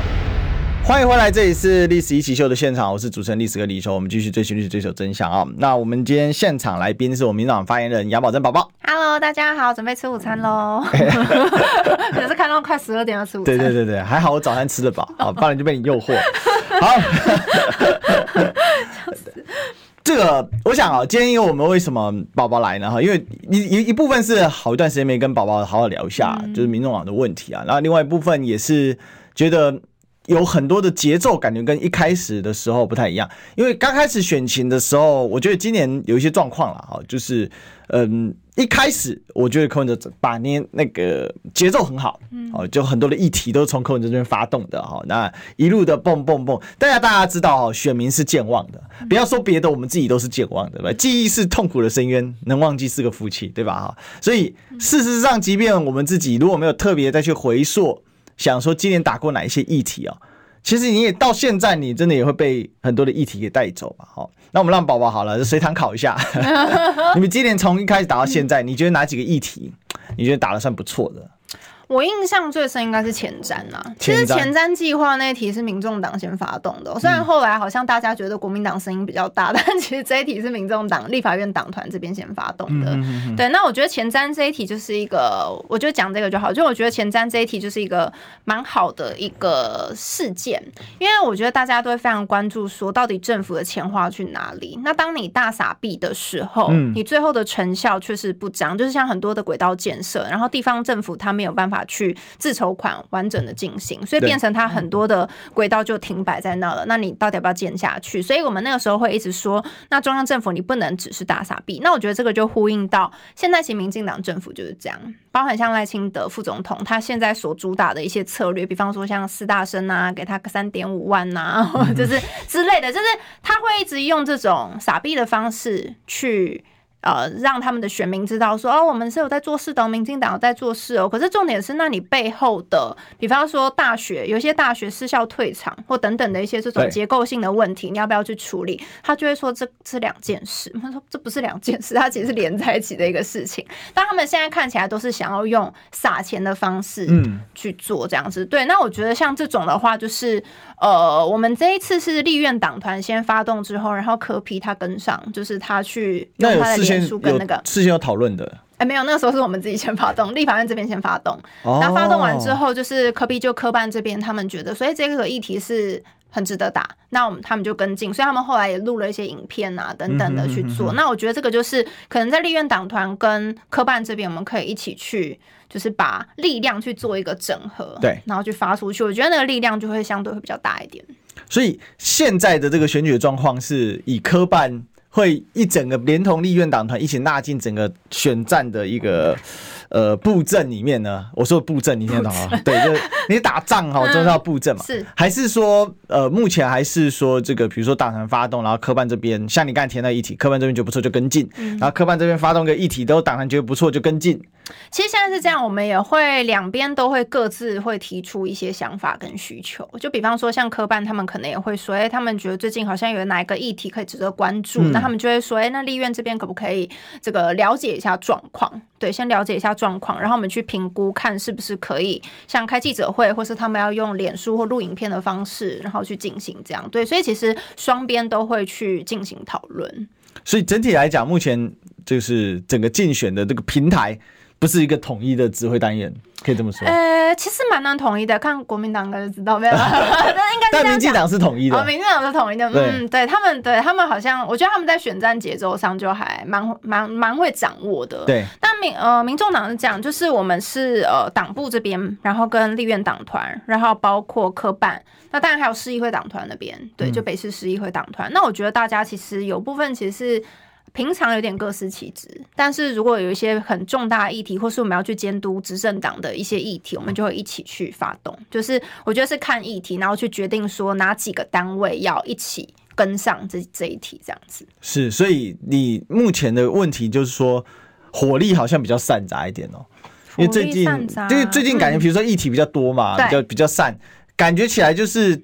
欢迎回来，这里是《历史一起秀》的现场，我是主持人历史哥李易修。我们继续追寻历史，追求真相啊！那我们今天现场来宾是我们民进党发言人杨宝珍宝宝。Hello，大家好，准备吃午餐喽！可是看到快十二点要吃午餐。对对对对，还好我早餐吃得饱 啊，不然就被你诱惑。好。这个我想啊，今天因为我们为什么宝宝来呢？哈，因为一一一部分是好一段时间没跟宝宝好好聊一下，就是民众党的问题啊。然后另外一部分也是觉得有很多的节奏感觉跟一开始的时候不太一样。因为刚开始选情的时候，我觉得今年有一些状况了哈，就是嗯。一开始我觉得柯文哲把捏那个节奏很好，哦，就很多的议题都从柯文哲这边发动的哈，那一路的蹦蹦蹦，大家大家知道哈，选民是健忘的，不要说别的，我们自己都是健忘的，对吧？记忆是痛苦的深渊，能忘记是个福气，对吧？哈，所以事实上，即便我们自己如果没有特别再去回溯，想说今年打过哪一些议题啊。其实你也到现在，你真的也会被很多的议题给带走嘛？好，那我们让宝宝好了，就随堂考一下。你们今年从一开始打到现在，你觉得哪几个议题，你觉得打的算不错的？我印象最深应该是前瞻呐，其实前瞻计划那一题是民众党先发动的，虽然后来好像大家觉得国民党声音比较大，但其实这一题是民众党立法院党团这边先发动的。对，那我觉得前瞻这一题就是一个，我就讲这个就好，就我觉得前瞻这一题就是一个蛮好的一个事件，因为我觉得大家都会非常关注说，到底政府的钱花去哪里？那当你大傻逼的时候，你最后的成效却是不彰，就是像很多的轨道建设，然后地方政府它没有办法。去自筹款完整的进行，所以变成它很多的轨道就停摆在那了。那你到底要不要建下去？所以我们那个时候会一直说，那中央政府你不能只是大傻币。那我觉得这个就呼应到现在型民进党政府就是这样，包含像赖清德副总统，他现在所主打的一些策略，比方说像四大生啊，给他个三点五万呐，就是之类的，就是他会一直用这种傻逼的方式去。呃，让他们的选民知道说，哦，我们是有在做事的，民进党有在做事哦。可是重点是，那你背后的，比方说大学，有些大学失效退场或等等的一些这种结构性的问题，你要不要去处理？他就会说这是两件事。他说这不是两件事，它其实是连在一起的一个事情。但他们现在看起来都是想要用撒钱的方式去做这样子。对，那我觉得像这种的话，就是呃，我们这一次是立院党团先发动之后，然后柯批他跟上，就是他去用他的。跟那个事先有讨论的，哎、欸，没有，那个时候是我们自己先发动，立法院这边先发动，然后发动完之后，就是科比就科办这边，他们觉得，所以这个议题是很值得打，那我们他们就跟进，所以他们后来也录了一些影片啊等等的去做。那我觉得这个就是可能在立院党团跟科办这边，我们可以一起去，就是把力量去做一个整合，对，然后去发出去，我觉得那个力量就会相对会比较大一点。所以现在的这个选举的状况是以科办。会一整个连同立院党团一起纳进整个选战的一个呃布阵里面呢？我说布阵，你听懂吗？对，就你打仗哈，就是要布阵嘛。是，还是说呃，目前还是说这个，比如说党团发动，然后科办这边，像你刚才提到议题，科办这边觉得不错就跟进，然后科办这边发动个议题，都党团觉得不错就跟进。其实现在是这样，我们也会两边都会各自会提出一些想法跟需求。就比方说，像科办他们可能也会说，哎，他们觉得最近好像有哪一个议题可以值得关注，嗯、那他们就会说，哎，那立院这边可不可以这个了解一下状况？对，先了解一下状况，然后我们去评估，看是不是可以像开记者会，或是他们要用脸书或录影片的方式，然后去进行这样。对，所以其实双边都会去进行讨论。所以整体来讲，目前就是整个竞选的这个平台。不是一个统一的指挥单元，可以这么说。呃，其实蛮难统一的，看国民党就知道没有。但应该但民进党是统一的，哦，民进党是统一的。嗯，对他们，对他们好像，我觉得他们在选战节奏上就还蛮蛮蛮会掌握的。对，但民呃民众党是这样，就是我们是呃党部这边，然后跟立院党团，然后包括科办，那当然还有市议会党团那边，对，就北市市议会党团。嗯、那我觉得大家其实有部分其实是。平常有点各司其职，但是如果有一些很重大的议题，或是我们要去监督执政党的一些议题，我们就会一起去发动。就是我觉得是看议题，然后去决定说哪几个单位要一起跟上这这一题，这样子。是，所以你目前的问题就是说火力好像比较散杂一点哦，因为最近因为最近感觉比如说议题比较多嘛，嗯、比较比较散，感觉起来就是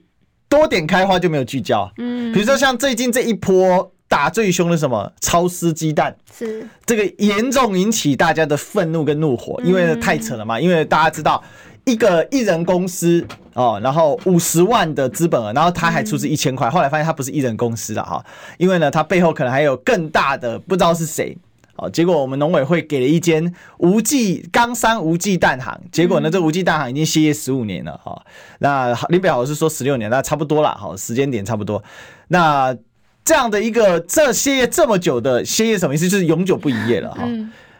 多点开花就没有聚焦。嗯，比如说像最近这一波。打最凶的什么超丝鸡蛋，是这个严重引起大家的愤怒跟怒火，因为太扯了嘛。因为大家知道一个一人公司哦，然后五十万的资本额，然后他还出资一千块，后来发现他不是一人公司了哈，因为呢他背后可能还有更大的不知道是谁哦。结果我们农委会给了一间无忌冈山无忌蛋行，结果呢这无忌蛋行已经歇业十五年了哈。那林北好是说十六年，那差不多了哈，时间点差不多。那这样的一个这歇业这么久的歇业什么意思？就是永久不营业了哈。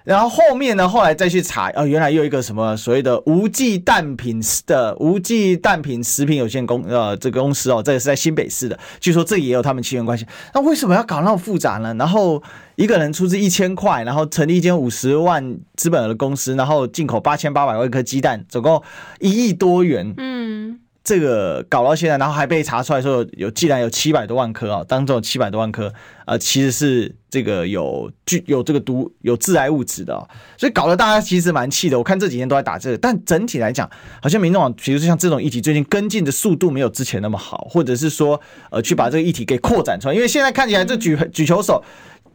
然后后面呢，后来再去查，哦，原来又一个什么所谓的无记蛋品的无记蛋品食品有限公呃这个公司哦，这个是在新北市的，据说这也有他们亲缘关系。那为什么要搞那么复杂呢？然后一个人出资一千块，然后成立一间五十万资本额的公司，然后进口八千八百万颗鸡蛋，总共一亿多元。嗯。这个搞到现在，然后还被查出来说有，既然有七百多万颗啊，当中有七百多万颗，呃，其实是这个有具有这个毒有致癌物质的，所以搞得大家其实蛮气的。我看这几天都在打这个，但整体来讲，好像民众网，比如说像这种议题，最近跟进的速度没有之前那么好，或者是说，呃，去把这个议题给扩展出来，因为现在看起来这举举球手。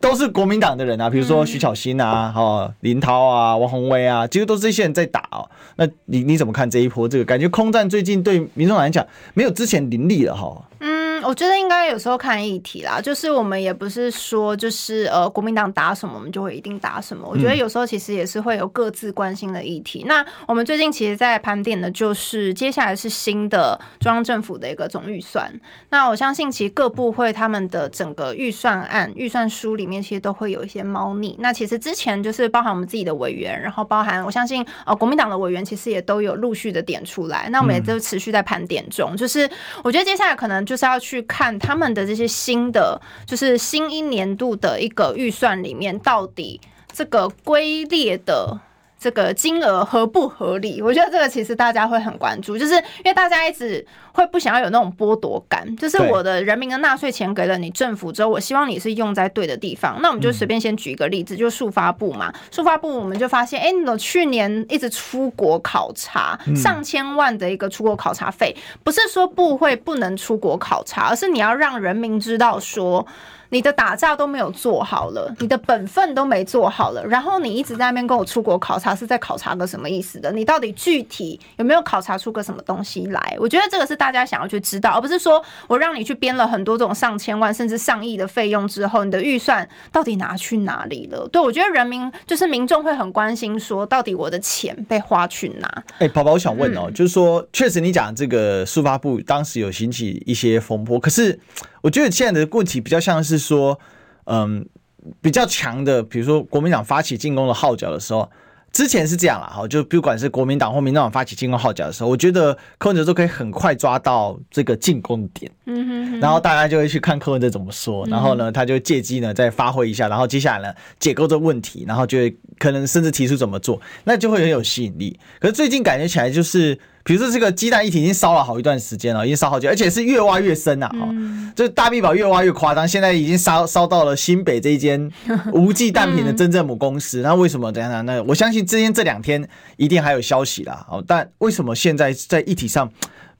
都是国民党的人啊，比如说徐巧芯啊、哦林涛啊、王宏威啊，几乎都是这些人在打哦。那你你怎么看这一波？这个感觉空战最近对民众党来讲没有之前凌厉了哈。我觉得应该有时候看议题啦，就是我们也不是说就是呃国民党打什么我们就会一定打什么。我觉得有时候其实也是会有各自关心的议题。那我们最近其实，在盘点的就是接下来是新的中央政府的一个总预算。那我相信其实各部会他们的整个预算案、预算书里面其实都会有一些猫腻。那其实之前就是包含我们自己的委员，然后包含我相信呃国民党的委员其实也都有陆续的点出来。那我们也都持续在盘点中。就是我觉得接下来可能就是要去。去看他们的这些新的，就是新一年度的一个预算里面，到底这个归列的。这个金额合不合理？我觉得这个其实大家会很关注，就是因为大家一直会不想要有那种剥夺感，就是我的人民的纳税钱给了你政府之后，我希望你是用在对的地方。那我们就随便先举一个例子，就速发部嘛，速发部我们就发现，哎，你去年一直出国考察，上千万的一个出国考察费，不是说部会不能出国考察，而是你要让人民知道说。你的打架都没有做好了，你的本分都没做好了，然后你一直在那边跟我出国考察，是在考察个什么意思的？你到底具体有没有考察出个什么东西来？我觉得这个是大家想要去知道，而不是说我让你去编了很多这种上千万甚至上亿的费用之后，你的预算到底拿去哪里了？对，我觉得人民就是民众会很关心，说到底我的钱被花去哪？哎、欸，宝宝，我想问哦、就是说，确实你讲这个数发部当时有兴起一些风波，可是。我觉得现在的问题比较像是说，嗯，比较强的，比如说国民党发起进攻的号角的时候，之前是这样了，哈，就不管是国民党或民众党发起进攻号角的时候，我觉得柯文哲都可以很快抓到这个进攻点，嗯哼哼，然后大家就会去看柯文哲怎么说，然后呢，他就借机呢再发挥一下，然后接下来呢解构这个问题，然后就会可能甚至提出怎么做，那就会很有吸引力。可是最近感觉起来就是。比如说这个鸡蛋一体已经烧了好一段时间了，已经烧好久，而且是越挖越深呐，哈，就是大密宝越挖越夸张，现在已经烧烧到了新北这一间无忌蛋品的真正母公司。那为什么？等下，那我相信今天这两天一定还有消息啦。哦，但为什么现在在一体上？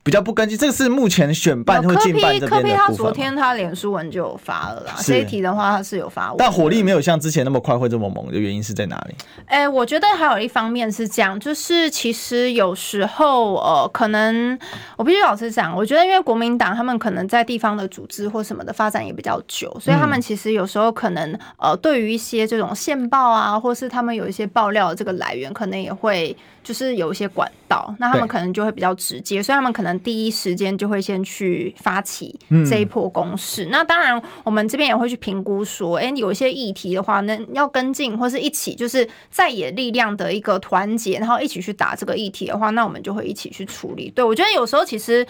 比较不跟进，这个是目前选办会进办这边的部分。柯 P 他昨天他脸书文就有发了啦，这一题的话他是有发文，但火力没有像之前那么快，会这么猛的原因是在哪里？哎、欸，我觉得还有一方面是这样，就是其实有时候呃，可能我必须老实讲，我觉得因为国民党他们可能在地方的组织或什么的发展也比较久，所以他们其实有时候可能呃，对于一些这种线报啊，或是他们有一些爆料的这个来源，可能也会就是有一些管道，那他们可能就会比较直接，所以他们可能。第一时间就会先去发起这一波攻势。那当然，我们这边也会去评估说，哎，有一些议题的话，那要跟进或是一起，就是在野力量的一个团结，然后一起去打这个议题的话，那我们就会一起去处理。对，我觉得有时候其实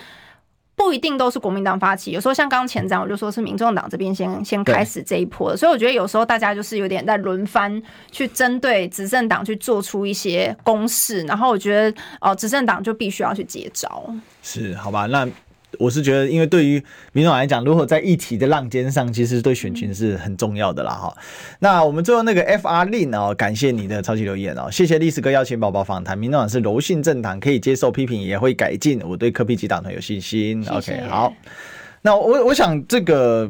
不一定都是国民党发起，有时候像刚刚前瞻，我就说是民众党这边先先开始这一波的。所以我觉得有时候大家就是有点在轮番去针对执政党去做出一些攻势，然后我觉得哦，执政党就必须要去接招。是，好吧，那我是觉得，因为对于民众来讲，如果在议题的浪尖上，其实对选情是很重要的啦，哈。那我们最后那个 FR Lin 哦，感谢你的超级留言哦，谢谢历史哥邀请宝宝访谈，民众党是柔性政党，可以接受批评，也会改进，我对柯 P 及党团有信心。谢谢 OK，好，那我我想这个。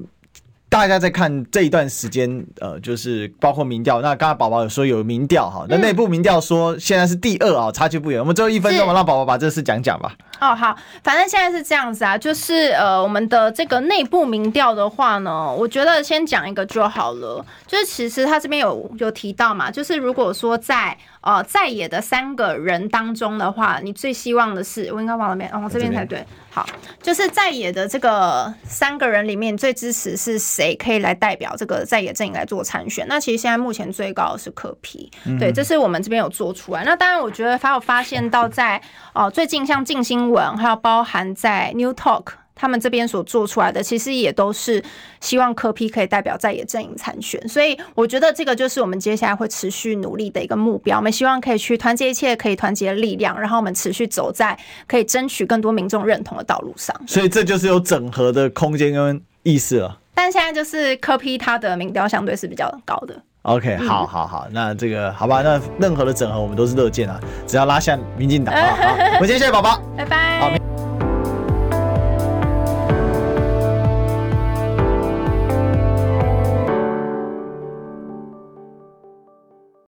大家在看这一段时间，呃，就是包括民调。那刚才宝宝有说有民调哈，那内部民调说现在是第二啊，差距不远。我们最后一分钟，我让宝宝把这事讲讲吧。哦，好，反正现在是这样子啊，就是呃，我们的这个内部民调的话呢，我觉得先讲一个就好了。就是其实他这边有有提到嘛，就是如果说在呃在野的三个人当中的话，你最希望的是，我应该往那边，哦，这边才对。好，就是在野的这个三个人里面，最支持是谁？可以来代表这个在野阵营来做参选？那其实现在目前最高的是柯皮对，这是我们这边有做出来。那当然，我觉得还有发现到在哦，最近像静新闻，还有包含在 New Talk。他们这边所做出来的，其实也都是希望柯批可以代表在野阵营参选，所以我觉得这个就是我们接下来会持续努力的一个目标。我们希望可以去团结一切可以团结的力量，然后我们持续走在可以争取更多民众认同的道路上。所以这就是有整合的空间跟意思了。但现在就是柯批他的民调相对是比较高的。OK，好好好，那这个好吧，那任何的整合我们都是乐见啊，只要拉下民进党啊。好，我们谢谢宝宝，拜拜。